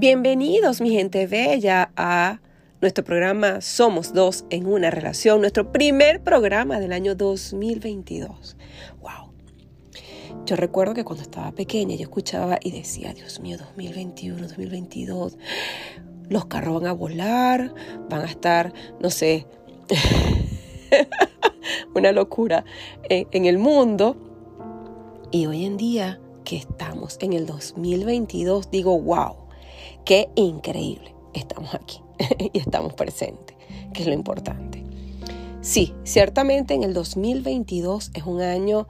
Bienvenidos, mi gente bella, a nuestro programa Somos Dos en una Relación, nuestro primer programa del año 2022. ¡Wow! Yo recuerdo que cuando estaba pequeña yo escuchaba y decía, Dios mío, 2021, 2022, los carros van a volar, van a estar, no sé, una locura en, en el mundo. Y hoy en día que estamos en el 2022, digo, wow Qué increíble. Estamos aquí y estamos presentes, que es lo importante. Sí, ciertamente en el 2022 es un año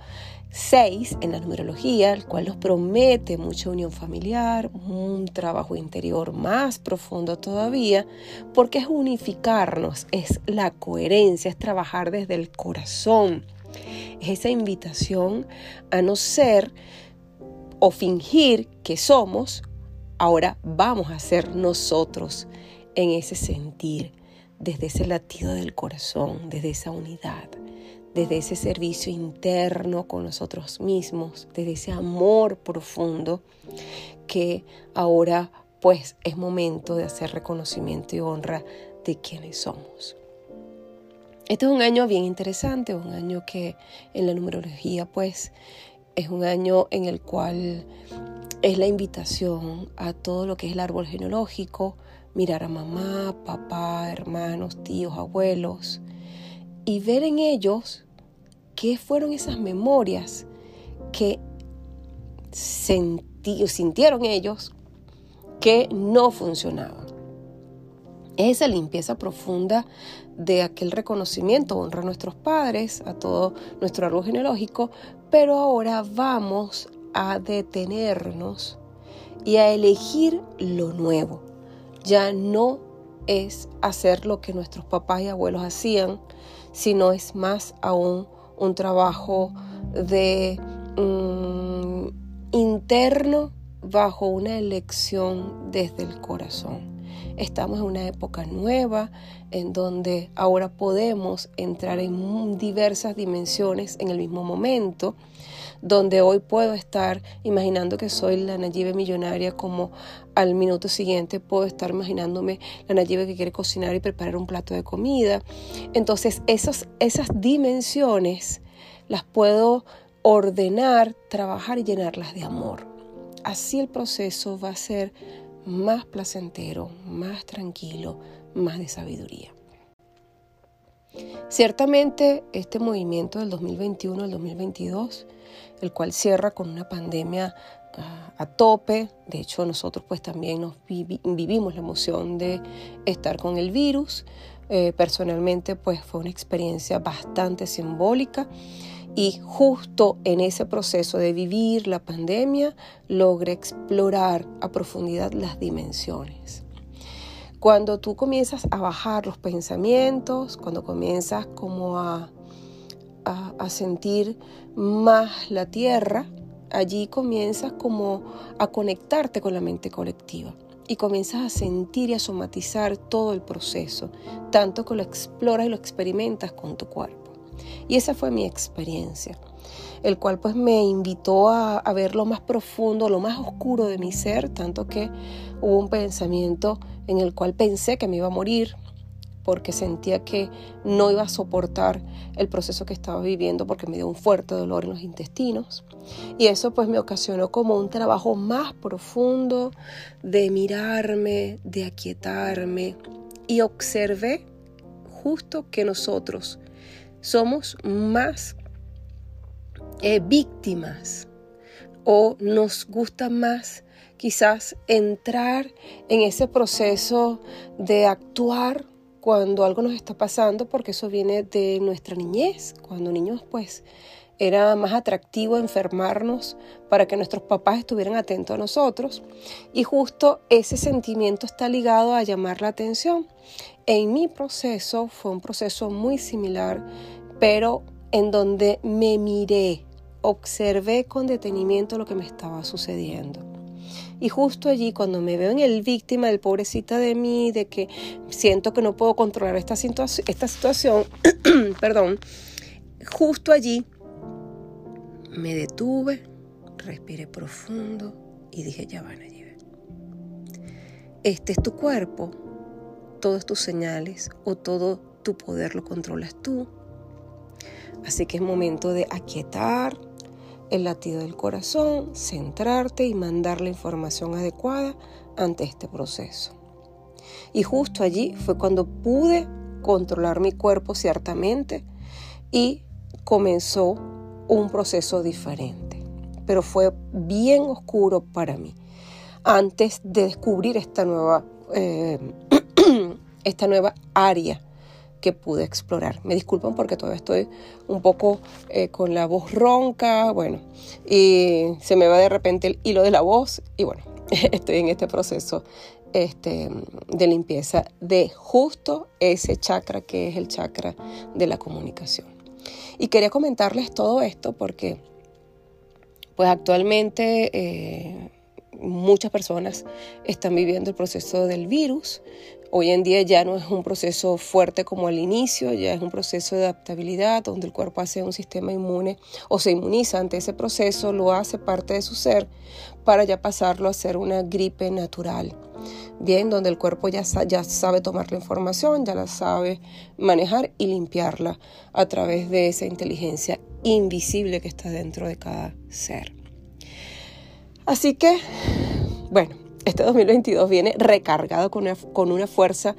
6 en la numerología, el cual nos promete mucha unión familiar, un trabajo interior más profundo todavía, porque es unificarnos, es la coherencia, es trabajar desde el corazón, es esa invitación a no ser o fingir que somos Ahora vamos a ser nosotros en ese sentir, desde ese latido del corazón, desde esa unidad, desde ese servicio interno con nosotros mismos, desde ese amor profundo que ahora pues es momento de hacer reconocimiento y honra de quienes somos. Este es un año bien interesante, un año que en la numerología pues es un año en el cual es la invitación a todo lo que es el árbol genealógico, mirar a mamá, papá, hermanos, tíos, abuelos y ver en ellos qué fueron esas memorias que sintieron ellos que no funcionaban. Esa limpieza profunda de aquel reconocimiento honra a nuestros padres, a todo nuestro árbol genealógico, pero ahora vamos a detenernos y a elegir lo nuevo. Ya no es hacer lo que nuestros papás y abuelos hacían, sino es más aún un trabajo de mm, interno bajo una elección desde el corazón. Estamos en una época nueva en donde ahora podemos entrar en diversas dimensiones en el mismo momento donde hoy puedo estar imaginando que soy la Nayibe millonaria, como al minuto siguiente puedo estar imaginándome la Nayibe que quiere cocinar y preparar un plato de comida. Entonces, esas, esas dimensiones las puedo ordenar, trabajar y llenarlas de amor. Así el proceso va a ser más placentero, más tranquilo, más de sabiduría. Ciertamente este movimiento del 2021 al 2022 el cual cierra con una pandemia ah, a tope. De hecho, nosotros pues también nos vivimos la emoción de estar con el virus. Eh, personalmente pues fue una experiencia bastante simbólica y justo en ese proceso de vivir la pandemia logré explorar a profundidad las dimensiones. Cuando tú comienzas a bajar los pensamientos, cuando comienzas como a a, sentir más la tierra, allí comienzas como a conectarte con la mente colectiva y comienzas a sentir y a somatizar todo el proceso, tanto que lo exploras y lo experimentas con tu cuerpo. Y esa fue mi experiencia, el cual pues me invitó a, a ver lo más profundo, lo más oscuro de mi ser, tanto que hubo un pensamiento en el cual pensé que me iba a morir, porque sentía que no iba a soportar el proceso que estaba viviendo porque me dio un fuerte dolor en los intestinos. Y eso pues me ocasionó como un trabajo más profundo de mirarme, de aquietarme y observé justo que nosotros somos más eh, víctimas o nos gusta más quizás entrar en ese proceso de actuar cuando algo nos está pasando, porque eso viene de nuestra niñez, cuando niños pues era más atractivo enfermarnos para que nuestros papás estuvieran atentos a nosotros y justo ese sentimiento está ligado a llamar la atención. En mi proceso fue un proceso muy similar, pero en donde me miré, observé con detenimiento lo que me estaba sucediendo. Y justo allí, cuando me veo en el víctima del pobrecita de mí, de que siento que no puedo controlar esta, esta situación, perdón, justo allí me detuve, respiré profundo y dije, ya van allí. este es tu cuerpo, todas tus señales o todo tu poder lo controlas tú. Así que es momento de aquietar el latido del corazón, centrarte y mandar la información adecuada ante este proceso. Y justo allí fue cuando pude controlar mi cuerpo ciertamente y comenzó un proceso diferente. Pero fue bien oscuro para mí antes de descubrir esta nueva, eh, esta nueva área que pude explorar. Me disculpan porque todavía estoy un poco eh, con la voz ronca, bueno, y se me va de repente el hilo de la voz y bueno, estoy en este proceso este, de limpieza de justo ese chakra que es el chakra de la comunicación. Y quería comentarles todo esto porque pues actualmente eh, muchas personas están viviendo el proceso del virus. Hoy en día ya no es un proceso fuerte como al inicio, ya es un proceso de adaptabilidad donde el cuerpo hace un sistema inmune o se inmuniza ante ese proceso, lo hace parte de su ser para ya pasarlo a ser una gripe natural. Bien, donde el cuerpo ya, ya sabe tomar la información, ya la sabe manejar y limpiarla a través de esa inteligencia invisible que está dentro de cada ser. Así que, bueno, este 2022 viene recargado con una, con una fuerza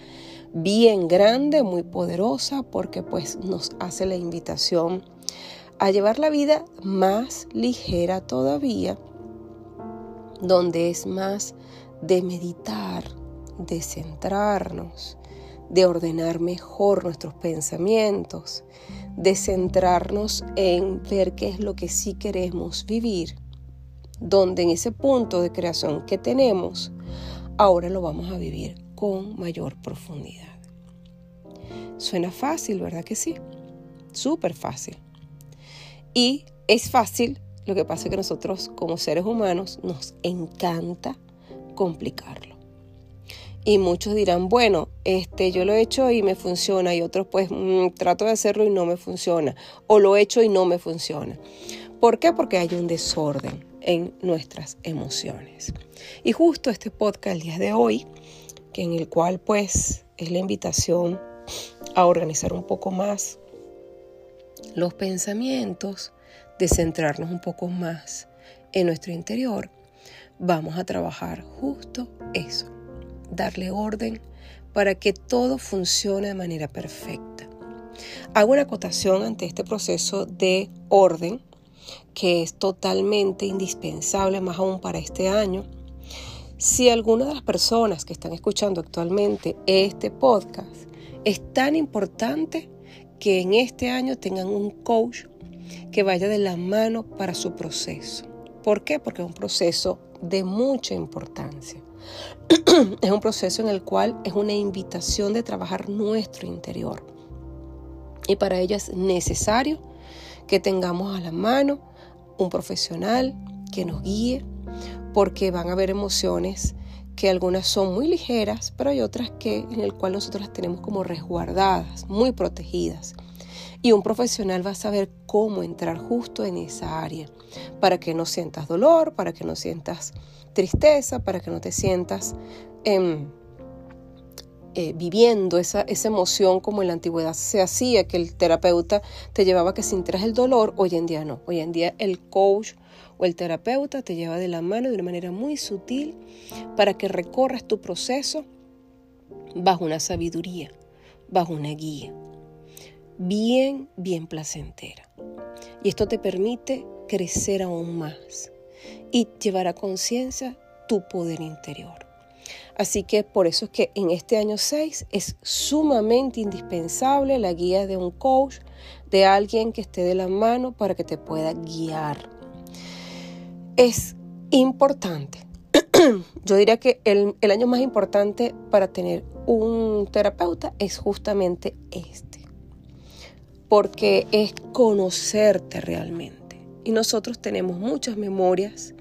bien grande, muy poderosa, porque pues nos hace la invitación a llevar la vida más ligera todavía, donde es más de meditar, de centrarnos, de ordenar mejor nuestros pensamientos, de centrarnos en ver qué es lo que sí queremos vivir donde en ese punto de creación que tenemos, ahora lo vamos a vivir con mayor profundidad. Suena fácil, ¿verdad que sí? Súper fácil. Y es fácil, lo que pasa es que nosotros como seres humanos nos encanta complicarlo. Y muchos dirán, bueno, este, yo lo he hecho y me funciona, y otros pues mm, trato de hacerlo y no me funciona, o lo he hecho y no me funciona. ¿Por qué? Porque hay un desorden en nuestras emociones. Y justo este podcast el día de hoy, que en el cual pues es la invitación a organizar un poco más los pensamientos, de centrarnos un poco más en nuestro interior, vamos a trabajar justo eso, darle orden para que todo funcione de manera perfecta. Hago una acotación ante este proceso de orden que es totalmente indispensable, más aún para este año. Si alguna de las personas que están escuchando actualmente este podcast es tan importante que en este año tengan un coach que vaya de la mano para su proceso. ¿Por qué? Porque es un proceso de mucha importancia. es un proceso en el cual es una invitación de trabajar nuestro interior. Y para ello es necesario que tengamos a la mano un profesional que nos guíe, porque van a haber emociones que algunas son muy ligeras, pero hay otras que en el cual nosotros las tenemos como resguardadas, muy protegidas. Y un profesional va a saber cómo entrar justo en esa área, para que no sientas dolor, para que no sientas tristeza, para que no te sientas em, eh, viviendo esa, esa emoción como en la antigüedad se hacía, que el terapeuta te llevaba que sintieras el dolor, hoy en día no. Hoy en día el coach o el terapeuta te lleva de la mano de una manera muy sutil para que recorras tu proceso bajo una sabiduría, bajo una guía, bien, bien placentera. Y esto te permite crecer aún más y llevar a conciencia tu poder interior. Así que por eso es que en este año 6 es sumamente indispensable la guía de un coach, de alguien que esté de la mano para que te pueda guiar. Es importante. Yo diría que el, el año más importante para tener un terapeuta es justamente este, porque es conocerte realmente. Y nosotros tenemos muchas memorias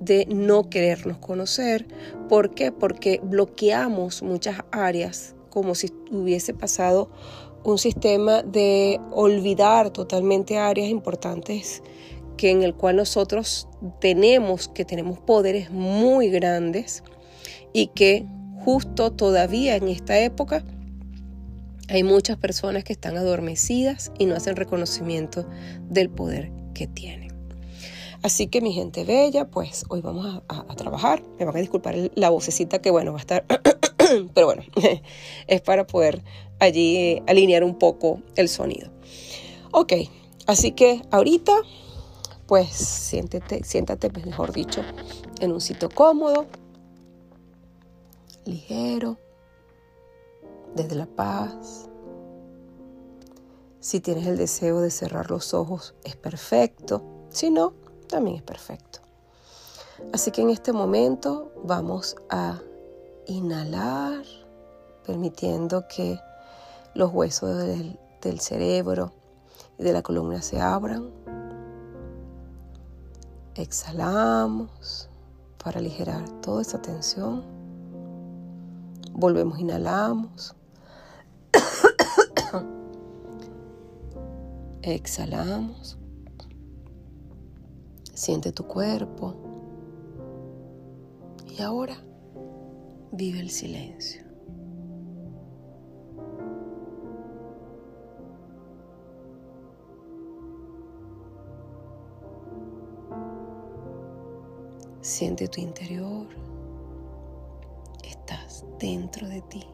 de no querernos conocer. ¿Por qué? Porque bloqueamos muchas áreas como si hubiese pasado un sistema de olvidar totalmente áreas importantes que en el cual nosotros tenemos que tenemos poderes muy grandes y que justo todavía en esta época hay muchas personas que están adormecidas y no hacen reconocimiento del poder que tienen. Así que mi gente bella, pues hoy vamos a, trabajar. Me van a disculpar la vocecita que bueno va a estar, pero bueno, es para poder allí alinear un poco el sonido. Ok, así que ahorita, pues siéntate, siéntate, mejor dicho, en un sitio cómodo, ligero, desde la paz. Si tienes el deseo de cerrar los ojos, es perfecto. Si no, también es perfecto. Así que en este momento vamos a inhalar, permitiendo que los huesos del, cerebro y de la columna se abran. Exhalamos para aligerar toda esa tensión. Volvemos, inhalamos. Exhalamos. Siente tu cuerpo. Y ahora vive el silencio. Siente tu interior. Estás dentro de ti.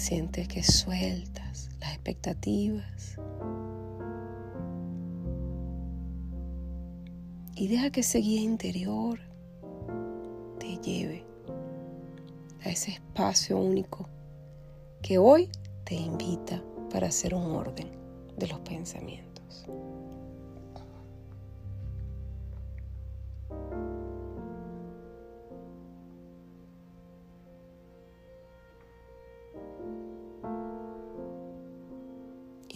Siente que sueltas las expectativas y deja que ese guía interior te lleve a ese espacio único que hoy te invita para hacer un orden de los pensamientos.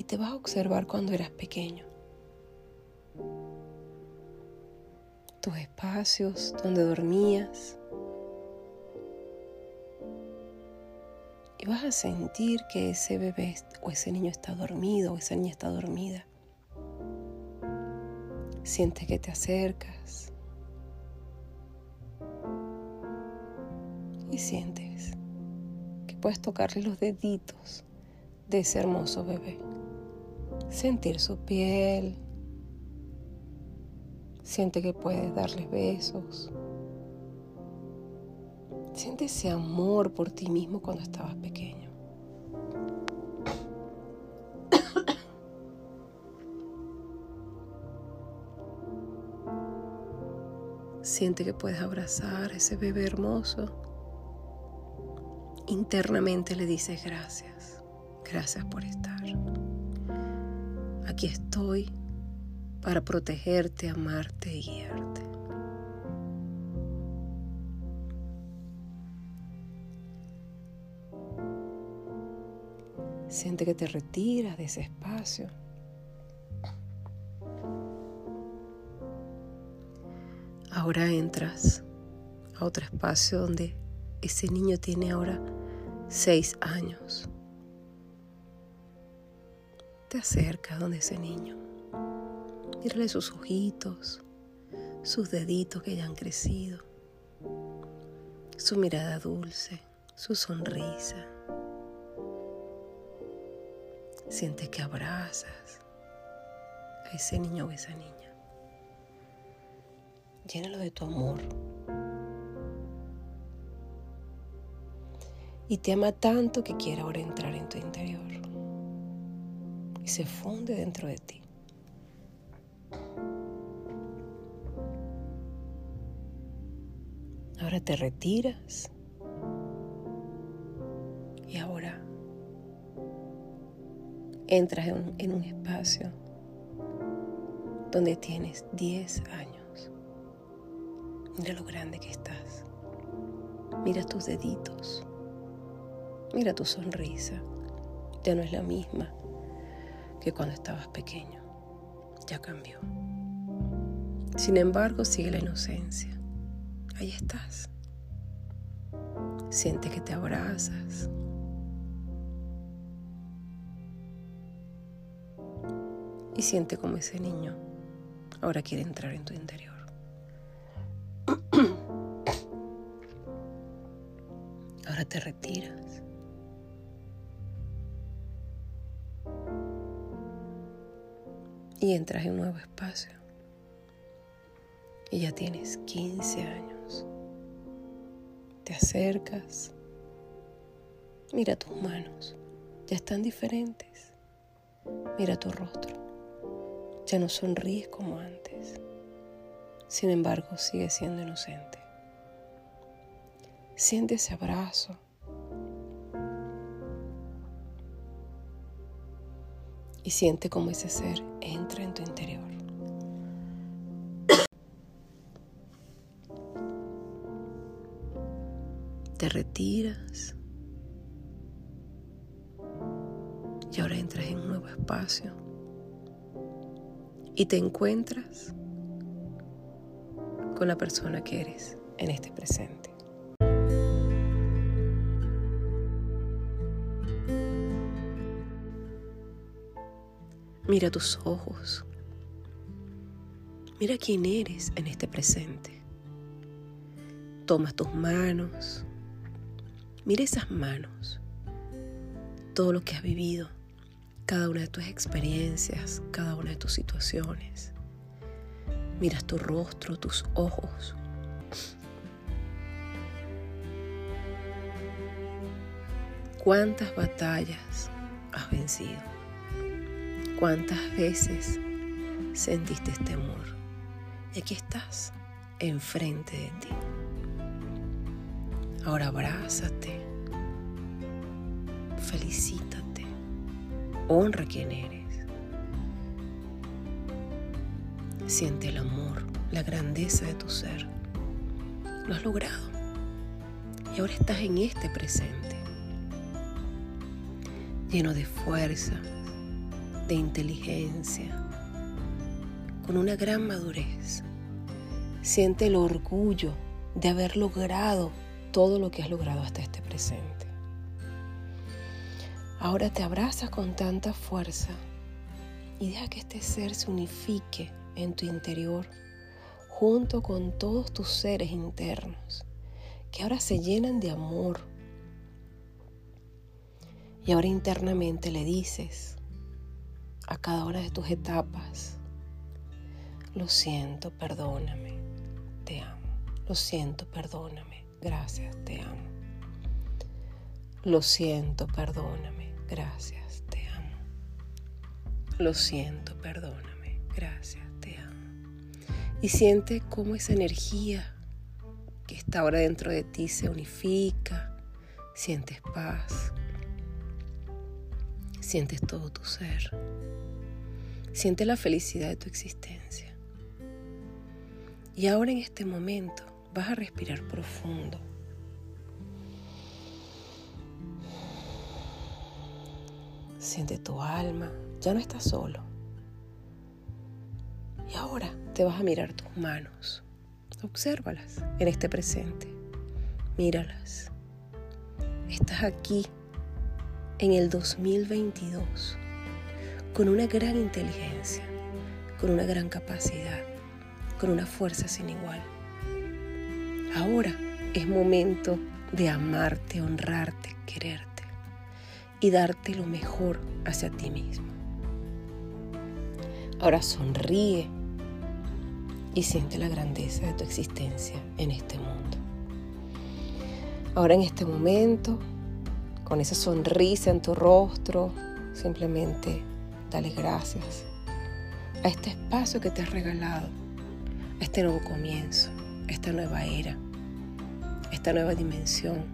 Y te vas a observar cuando eras pequeño. Tus espacios donde dormías. Y vas a sentir que ese bebé o ese niño está dormido o esa niña está dormida. Sientes que te acercas. Y sientes que puedes tocarle los deditos de ese hermoso bebé sentir su piel. Siente que puedes darles besos. Siente ese amor por ti mismo cuando estabas pequeño. Siente que puedes abrazar a ese bebé hermoso. Internamente le dices gracias. Gracias por estar. Aquí estoy para protegerte, amarte y guiarte. Siente que te retiras de ese espacio. Ahora entras a otro espacio donde ese niño tiene ahora seis años te acercas donde ese niño. Mírale sus ojitos, sus deditos que ya han crecido, su mirada dulce, su sonrisa. Siente que abrazas a ese niño o esa niña. Llénalo de tu amor. Y te ama tanto que quiere ahora entrar en tu interior y se funde dentro de ti. Ahora te retiras y ahora entras en un, en un espacio donde tienes 10 años. Mira lo grande que estás. Mira tus deditos. Mira tu sonrisa. Ya no es la misma que cuando estabas pequeño. Ya cambió. Sin embargo, sigue la inocencia. Ahí estás. Siente que te abrazas. Y siente como ese niño ahora quiere entrar en tu interior. Ahora te retira Y entras en un nuevo espacio. Y ya tienes 15 años. Te acercas. Mira tus manos. Ya están diferentes. Mira tu rostro. Ya no sonríes como antes. Sin embargo, sigues siendo inocente. Siente ese abrazo. Y siente cómo ese ser entra en tu interior. Te retiras. Y ahora entras en un nuevo espacio. Y te encuentras con la persona que eres en este presente. Mira tus ojos. Mira quién eres en este presente. Tomas tus manos. Mira esas manos. Todo lo que has vivido. Cada una de tus experiencias. Cada una de tus situaciones. Miras tu rostro, tus ojos. ¿Cuántas batallas has vencido? ¿Cuántas veces sentiste este amor? Y aquí estás, enfrente de ti. Ahora abrázate, felicítate, honra quien eres. Siente el amor, la grandeza de tu ser. Lo has logrado. Y ahora estás en este presente, lleno de fuerza, de inteligencia, con una gran madurez. Siente el orgullo de haber logrado todo lo que has logrado hasta este presente. Ahora te abrazas con tanta fuerza y deja que este ser se unifique en tu interior junto con todos tus seres internos que ahora se llenan de amor. Y ahora internamente le dices, a cada una de tus etapas. Lo siento, perdóname, te amo. Lo siento, perdóname, gracias, te amo. Lo siento, perdóname, gracias, te amo. Lo siento, perdóname, gracias, te amo. Y siente cómo esa energía que está ahora dentro de ti se unifica, sientes paz, sientes todo tu ser. Siente la felicidad de tu existencia. Y ahora en este momento vas a respirar profundo. Siente tu alma, ya no estás solo. Y ahora te vas a mirar tus manos. Obsérvalas en este presente. Míralas. Estás aquí en el 2022 con una gran inteligencia, con una gran capacidad, con una fuerza sin igual. Ahora es momento de amarte, honrarte, quererte y darte lo mejor hacia ti mismo. Ahora sonríe y siente la grandeza de tu existencia en este mundo. Ahora en este momento, con esa sonrisa en tu rostro, simplemente Dale gracias a este espacio que te has regalado, a este nuevo comienzo, a esta nueva era, a esta nueva dimensión,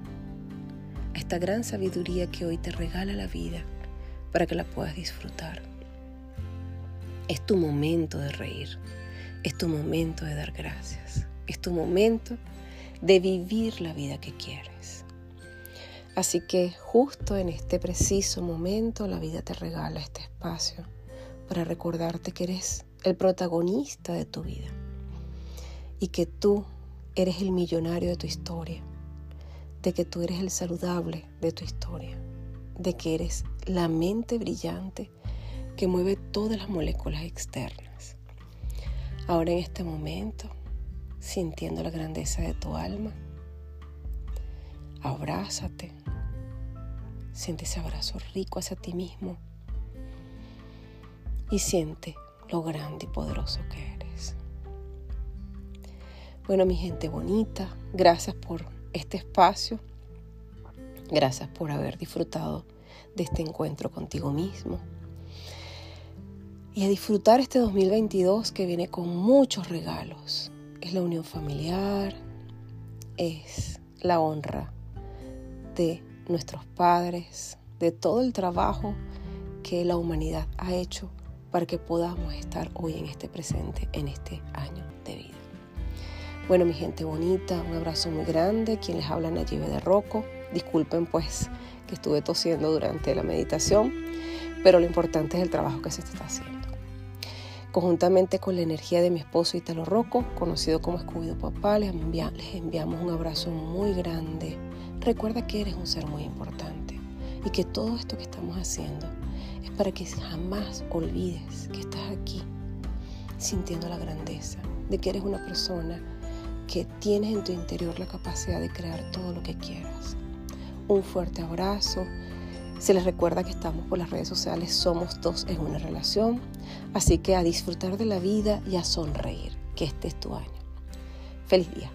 a esta gran sabiduría que hoy te regala la vida para que la puedas disfrutar. Es tu momento de reír, es tu momento de dar gracias, es tu momento de vivir la vida que quieres. Así que justo en este preciso momento la vida te regala este espacio para recordarte que eres el protagonista de tu vida y que tú eres el millonario de tu historia, de que tú eres el saludable de tu historia, de que eres la mente brillante que mueve todas las moléculas externas. Ahora en este momento, sintiendo la grandeza de tu alma, abrázate, siente ese abrazo rico hacia ti mismo y siente lo grande y poderoso que eres. Bueno, mi gente bonita, gracias por este espacio. Gracias por haber disfrutado de este encuentro contigo mismo. Y a disfrutar este 2022 que viene con muchos regalos. Es la unión familiar, es la honra de nuestros padres, de todo el trabajo que la humanidad ha hecho para que podamos estar hoy en este presente, en este año de vida. Bueno, mi gente bonita, un abrazo muy grande. Quien les habla Nayibe de Rocco. Disculpen pues que estuve tosiendo durante la meditación, pero lo importante es el trabajo que se está haciendo. Conjuntamente con la energía de mi esposo Italo Rocco, conocido como Escudo Papá, les, les enviamos un abrazo muy grande. Recuerda que eres un ser muy importante y que todo esto que estamos haciendo es para que jamás olvides que estás aquí sintiendo la grandeza de que eres una persona que tienes en tu interior la capacidad de crear todo lo que quieras. Un fuerte abrazo. Se les recuerda que estamos por las redes sociales, somos dos en una relación. Así que a disfrutar de la vida y a sonreír, que este es tu año. Feliz día.